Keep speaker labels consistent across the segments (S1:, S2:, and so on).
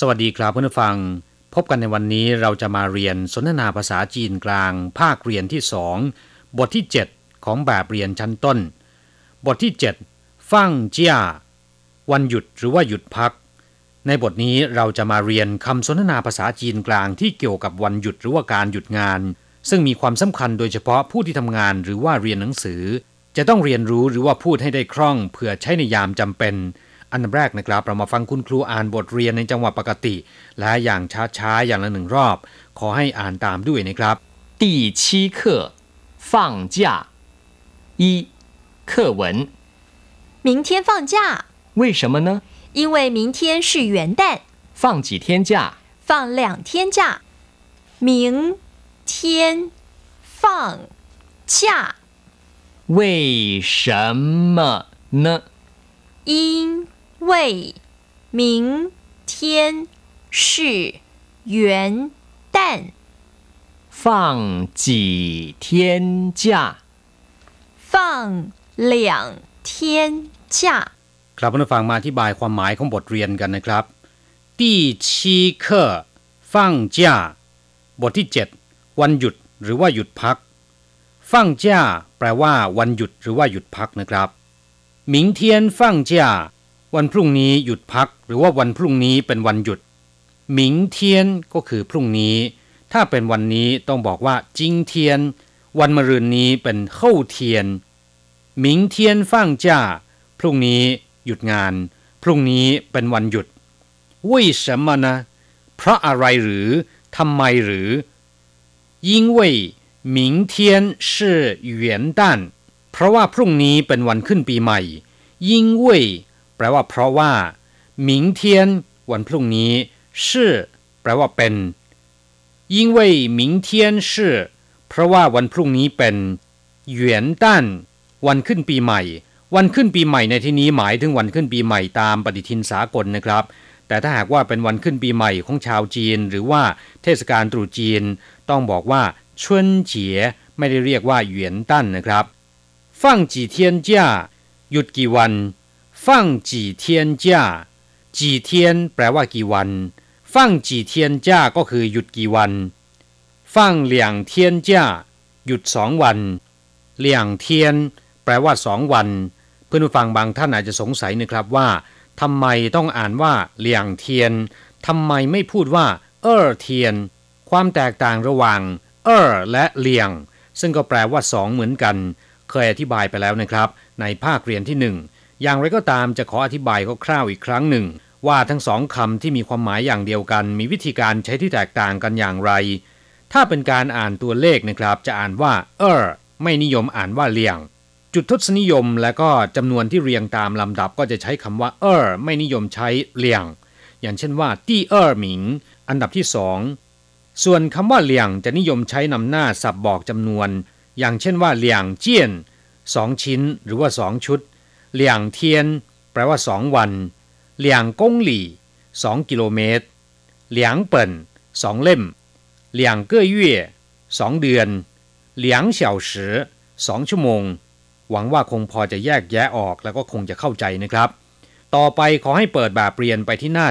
S1: สวัสดีครับเพื่อนผู้ฟัง พบกันในวันนี้เราจะมาเรียนสนทนาภาษาจีนกลาง ภาคเรียนที่สองบทที่ 7 ของแบบเรียนชั้นต้น บทที่ 7 ฟั่งเจียวันหยุดหรือว่าหยุดพัก ในบทนี้เราจะมาเรียนคำสนทนาภาษาจีนกลางที่เกี่ยวกับวันหยุดหรือว่าการหยุดงาน ซึ่งมีความสำคัญโดยเฉพาะผู้ที่ทำงานหรือว่าเรียนหนังสือ จะต้องเรียนรู้หรือว่าพูดให้ได้คล่องเพื่อใช้ในยามจำเป็น อันดับแรกนะครับ เรามาฟังคุณครูอ่านบทเรียนในจังหวะปกติ และอย่างช้าๆ อย่างละหนึ่งรอบ ขอให้อ่านตามด้วยนะครับ
S2: 第七课放假一课文
S3: 明天放假，
S2: 为什么呢？
S3: 因为明天是元旦，
S2: 放几天假？
S3: 放两天假。明天放假，
S2: 为什么呢？
S3: 因 为明天是元旦，
S2: 放几天假？
S3: 放两天假。
S1: ครับเพื่อนผู้ฟังมาอธิบายความหมายของบทเรียนกันนะครับที่ชีเคอฟั่งจ้าบทที่ 7 วันหยุดหรือว่าหยุดพัก ฟั่งจ้าแปลว่า วันหยุดหรือว่าหยุดพักนะครับ明天放假 วันพรุ่งนี้หยุดพัก หรือว่าวันพรุ่งนี้เป็นวันหยุด明天ก็คือพรุ่งนี้ ถ้าเป็นวันนี้ต้องบอกว่าจิงเทียน วันมะรืนนี้เป็นเข้าเทียน明天放假พรุ่งนี้หยุดงาน พรุ่งนี้เป็นวันหยุด为什么呢เพราะอะไรหรือทำไมหรือ因为明天是元旦เพราะว่าพรุ่งนี้เป็นวันขึ้นปีใหม่因为 แปลว่าเพราะว่า明天วันพรุ่งนี้是แปลว่าเป็น因为明天是เพราะว่าวันพรุ่งนี้เป็น元旦วันขึ้นปีใหม่ วันขึ้นปีใหม่ในที่นี้หมายถึงวันขึ้นปีใหม่ตามปฏิทินสากลนะครับ แต่ถ้าหากว่าเป็นวันขึ้นปีใหม่ของชาวจีน หรือว่าเทศกาลตรุษจีน ต้องบอกว่าชวนเจียไม่ได้เรียกว่าเหวียนตั้นนะครับฟั่งจีเทียนจ้าหยุดกี่วัน ฟั่งจีเทียนจ้าจีเทียนแปลว่ากี่วัน ฟั่งจีเทียนจ้าก็คือหยุดกี่วัน ฟั่งเหลียงเทียนจ้าหยุดสองวัน เหลียงเทียน แปลว่าสองวัน เพื่อนผู้ฟังบางท่านอาจจะสงสัยนะครับว่าทำไมต้องอ่านว่าเหลียงเทียนทำไมไม่พูดว่า เออเทียน ความแตกต่างระหว่าง เออและเหลียง ซึ่งก็แปลว่าสองเหมือนกัน เคยอธิบายไปแล้วนะครับ ในภาคเรียนที่หนึ่ง อย่างไรก็ตามจะขออธิบายคร่าวๆอีกครั้งหนึ่ง ว่าทั้งสองคำที่มีความหมายอย่างเดียวกัน มีวิธีการใช้ที่แตกต่างกันอย่างไร ถ้าเป็นการอ่านตัวเลขนะครับ จะอ่านว่า เออไม่นิยมอ่านว่าเลียง จุดทศนิยมและก็จำนวนที่เรียงตามลำดับก็จะใช้คำว่า เออไม่นิยมใช้เลียง อย่างเช่นว่าตี้เออหมิง อันดับที่สองส่วนคำว่าเลียงจะนิยมใช้นำหน้าสับบอกจำนวน อย่างเช่นว่าเลียงเจียนสองชิ้น หรือว่าสองชุด เลียงเทียน แปลว่าสองวันเลียงกงหลี่สองกิโลเมตรเหลียงเปิ่นสองเล่มเหลียงเก้อเย่สองเดือนเหลียงเฉาสือสองชั่วโมง หวังว่าคงพอจะแยกแยะออกแล้วก็คงจะเข้าใจนะครับ ต่อไปขอให้เปิดแบบเรียนไปที่หน้า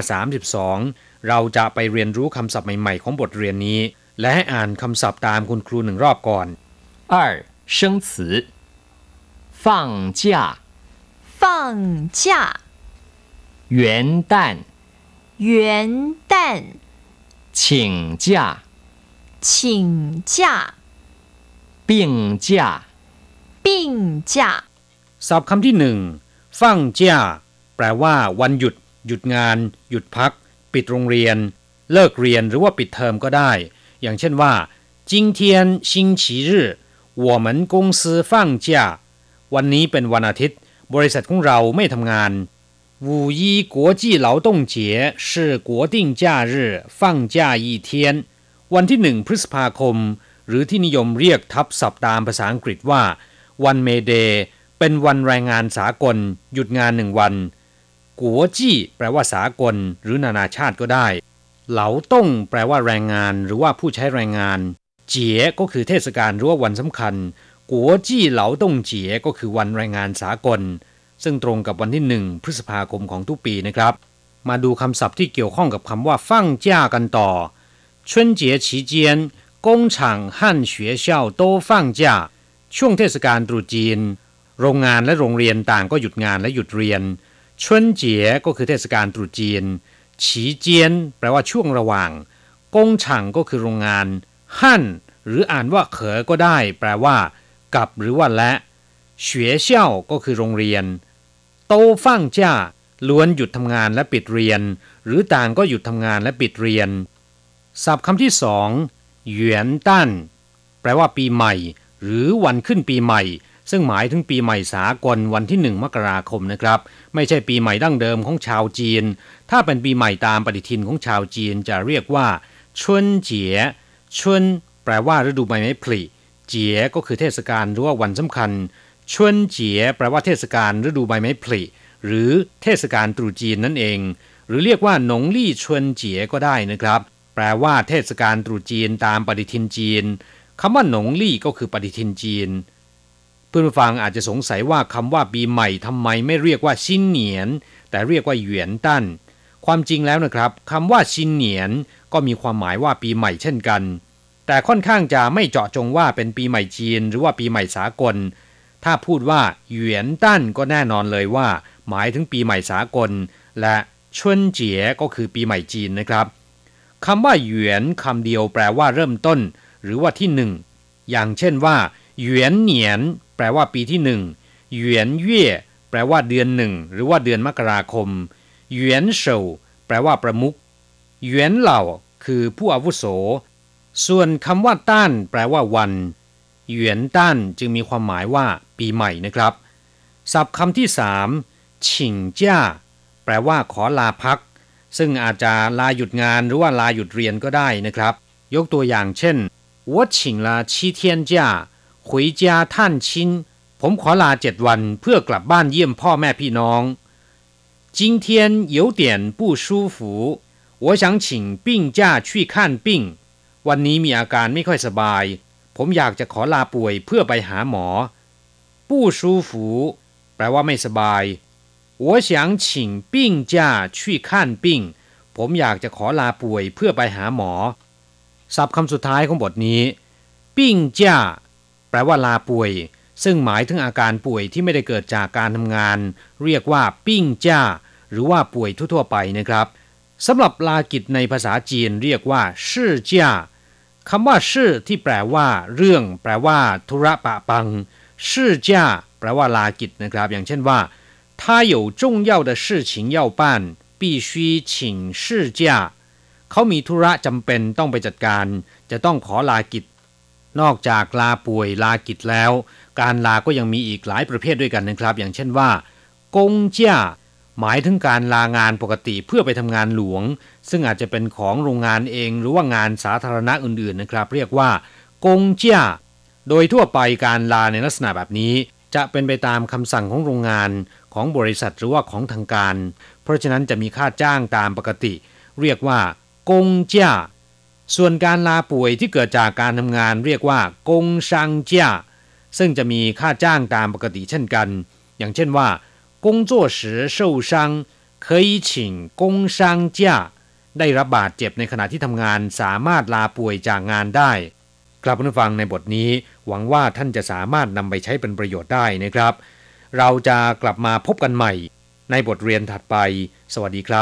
S1: 32 เราจะไปเรียนรู้คำศัพท์ใหม่ๆของบทเรียนนี้ และให้อ่านคำศัพท์ตามคุณครูหนึ่งรอบก่อน
S2: 二生词放假
S3: 放假，
S2: 元旦
S3: 元旦，
S2: 请假
S3: 请假，
S2: 病假
S3: 病假。
S1: ศัพท์คำที่หนึ่งฟั่งเจ้าแปลว่า วันหยุด หยุดงาน หยุดพัก ปิดโรงเรียน เลิกเรียนหรือว่าปิดเทอมก็ได้ อย่างเช่นว่า今天星期日我们公司放假วันนี้เป็นวันอาทิตย์ บริษัทของเราไม่ทำงาน五一国际劳动节是国定假日放假一天วันที่หนึ่งพฤษภาคม หรือที่นิยมเรียกทับศัพท์ตามภาษาอังกฤษว่า วันเมเดย์เป็นวันแรงงานสากล หยุดงานหนึ่งวัน กัวจี้แปลว่าสากล หรือนานาชาติก็ได้ เหลาต้งแปลว่าแรงงานหรือว่าผู้ใช้แรงงาน เจี๋ยก็คือเทศกาลหรือว่าวันสำคัญ กัวจี้เหลาต้งเจี๋ยก็คือวันแรงงานสากล ซึ่งตรงกับวันที่หนึ่งพฤษภาคมของทุกปีนะครับ ม มาดูคำศัพท์ที่เกี่ยวข้องกับคำว่าฟั่งจ้ากันต่อ春节期间工厂和学校都放假ช่วงเทศกาลตรุษจีน โรงงานและโรงเรียนต่างก็หยุดงานและหยุดเรียนชวนเจี๋ยก็คือเทศกาลตรุษจีนฉีเจียน แปลว่าช่วงระหว่างกงฉังก็คือโรงงานหั่นหรืออ่านว่าเขอก็ได้ แปลว่า กับหรือว่าและเฉวยเช่าก็คือโรงเรียน โตฟั่งจ้าล้วนหยุดทำงานและปิดเรียน หรือต่างก็หยุดทำงานและปิดเรียนศัพท์คำที่สองเหวียนตั้นแปลว่าปีใหม่ หรือวันขึ้นปีใหม่ ซึ่งหมายถึงปีใหม่สากลวันที่หนึ่งมกราคมนะครับ ไม่ใช่ปีใหม่ดั้งเดิมของชาวจีน ถ้าเป็นปีใหม่ตามปฏิทินของชาวจีนจะเรียกว่า ชุนเจียชุนแปลว่าฤดูใบไม้ผลิ เจี๋ยก็คือเทศกาลหรือว่าวันสำคัญชวนเจี๋ยแปลว่าเทศกาลฤดูใบไม้ผลิหรือเทศกาลตรุษจีนนั่นเอง หรือเรียกว่าหนงลี่ชวนเจี๋ยก็ได้นะครับ แปลว่าเทศกาลตรุษจีนตามปฏิทินจีนคำว่าหนงลี่ก็คือปฏิทินจีน เพื่อนผู้ฟังอาจจะสงสัยว่าคำว่าปีใหม่ทำไมไม่เรียกว่าชินเหนียน แต่เรียกว่าเหวียนตั้น ความจริงแล้วนะครับคำว่าชินเหนียนก็มีความหมายว่าปีใหม่เช่นกัน แต่ค่อนข้างจะไม่เจาะจงว่าเป็นปีใหม่จีนหรือว่าปีใหม่สากล ถ้าพูดว่าเหวียนตั้นก็แน่นอนเลยว่า หมายถึงปีใหม่สากล และชวนเจี๋ยก็คือปีใหม่จีนนะครับคำว่าเหวียนคำเดียวแปลว่าเริ่มต้น หรือว่าที่หนึ่งอย่างเช่นว่าเหวียนเหนียน แปลว่าปีที่หนึ่งเหวียนเย่แปลว่าเดือนหนึ่งหรือว่าเดือนมกราคมเหวียนเฉาแปลว่าประมุขเหวียนเหล่า คือผู้อาวุโส ส่วนคำว่าต้าน แปลว่าวันเหวียนต้านจึงมีความหมายว่าปีใหม่นะครับ ศัพท์คำที่สามฉิงจ้า แปลว่าขอลาพัก ซึ่งอาจจะลาหยุดงานหรือว่าลาหยุดเรียนก็ได้นะครับ ยกตัวอย่างเช่น我请了七天假回家探亲ผมขอลาเจ็ดวันเพื่อกลับบ้านเยี่ยมพ่อแม่พี่น้อง今天有点不舒服我想请病假去看病 วันนี้มีอาการไม่ค่อยสบาย ผมอยากจะขอลาป่วยเพื่อไปหาหมอ不舒服แปลว่าไม่สบาย我想请病假去看病ผมอยากจะขอลาป่วยเพื่อไปหาหมอ ศัพท์คำสุดท้ายของบทนี้ ปิ้งจ้า แปลว่าลาป่วย ซึ่งหมายถึงอาการป่วยที่ไม่ได้เกิดจากการทำงาน เรียกว่า ปิ้งจ้า หรือว่าป่วยทั่วๆไปนะครับสำหรับลากิจในภาษาจีนเรียกว่าชื่อจ้า คำว่าชื่อที่แปลว่า เรื่อง แปลว่า ธุระปะปังชื่อจ้า แปลว่าลากิจนะครับ อย่างเช่นว่า他有重要的事情要办必须请事假เขามีธุระจำเป็นต้องไปจัดการ จะต้องขอลากิจ นอกจากลาป่วยลากิจแล้ว การลาก็ยังมีอีกหลายประเภทด้วยกันนะครับ อย่างเช่นว่ากงเจ้า หมายถึงการลางานปกติเพื่อไปทำงานหลวง ซึ่งอาจจะเป็นของโรงงานเองหรือว่างานสาธารณะอื่นๆนะครับ เรียกว่ากงเจ้าโดยทั่วไปการลาในลักษณะแบบนี้ จะเป็นไปตามคำสั่งของโรงงานของบริษัทหรือว่าของทางการ เพราะฉะนั้นจะมีค่าจ้างตามปกติ เรียกว่ากงเจ้าส่วนการลาป่วยที่เกิดจากการทำงาน เรียกว่ากงชังเจ้าซึ่งจะมีค่าจ้างตามปกติเช่นกัน อย่างเช่นว่า 工作时受伤可以请工伤假ได้รับบาดเจ็บในขณะที่ทำงานสามารถลาป่วยจากงานได้กลับมาฟังในบทนี้ หวังว่าท่านจะสามารถนำไปใช้เป็นประโยชน์ได้นะครับ เราจะกลับมาพบกันใหม่ ในบทเรียนถัดไป สวัสดีครับ